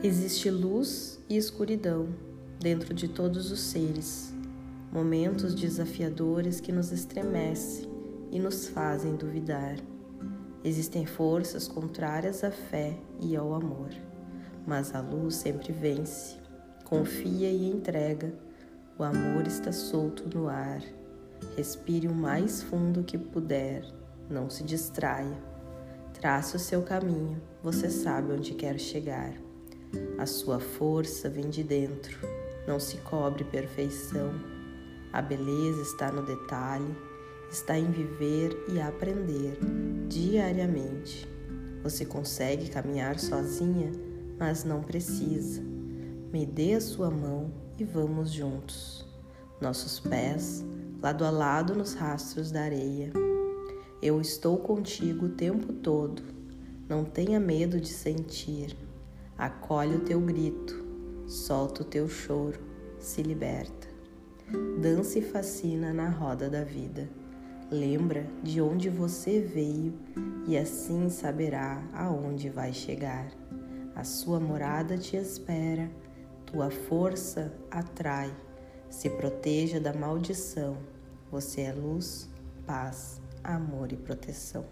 Existe luz e escuridão dentro de todos os seres, momentos desafiadores que nos estremecem e nos fazem duvidar. Existem forças contrárias à fé e ao amor, mas a luz sempre vence, confia e entrega. O amor está solto no ar. Respire o mais fundo que puder, não se distraia. Trace o seu caminho, você sabe onde quer chegar. A sua força vem de dentro, não se cobre perfeição. A beleza está no detalhe, está em viver e aprender diariamente. Você consegue caminhar sozinha, mas não precisa. Me dê a sua mão e vamos juntos. Nossos pés, lado a lado nos rastros da areia. Eu estou contigo o tempo todo. Não tenha medo de sentir. Acolhe o teu grito, solta o teu choro, se liberta. Dança e fascina na roda da vida. Lembra de onde você veio e assim saberá aonde vai chegar. A sua morada te espera, tua força atrai. Se proteja da maldição. Você é luz, paz, amor e proteção.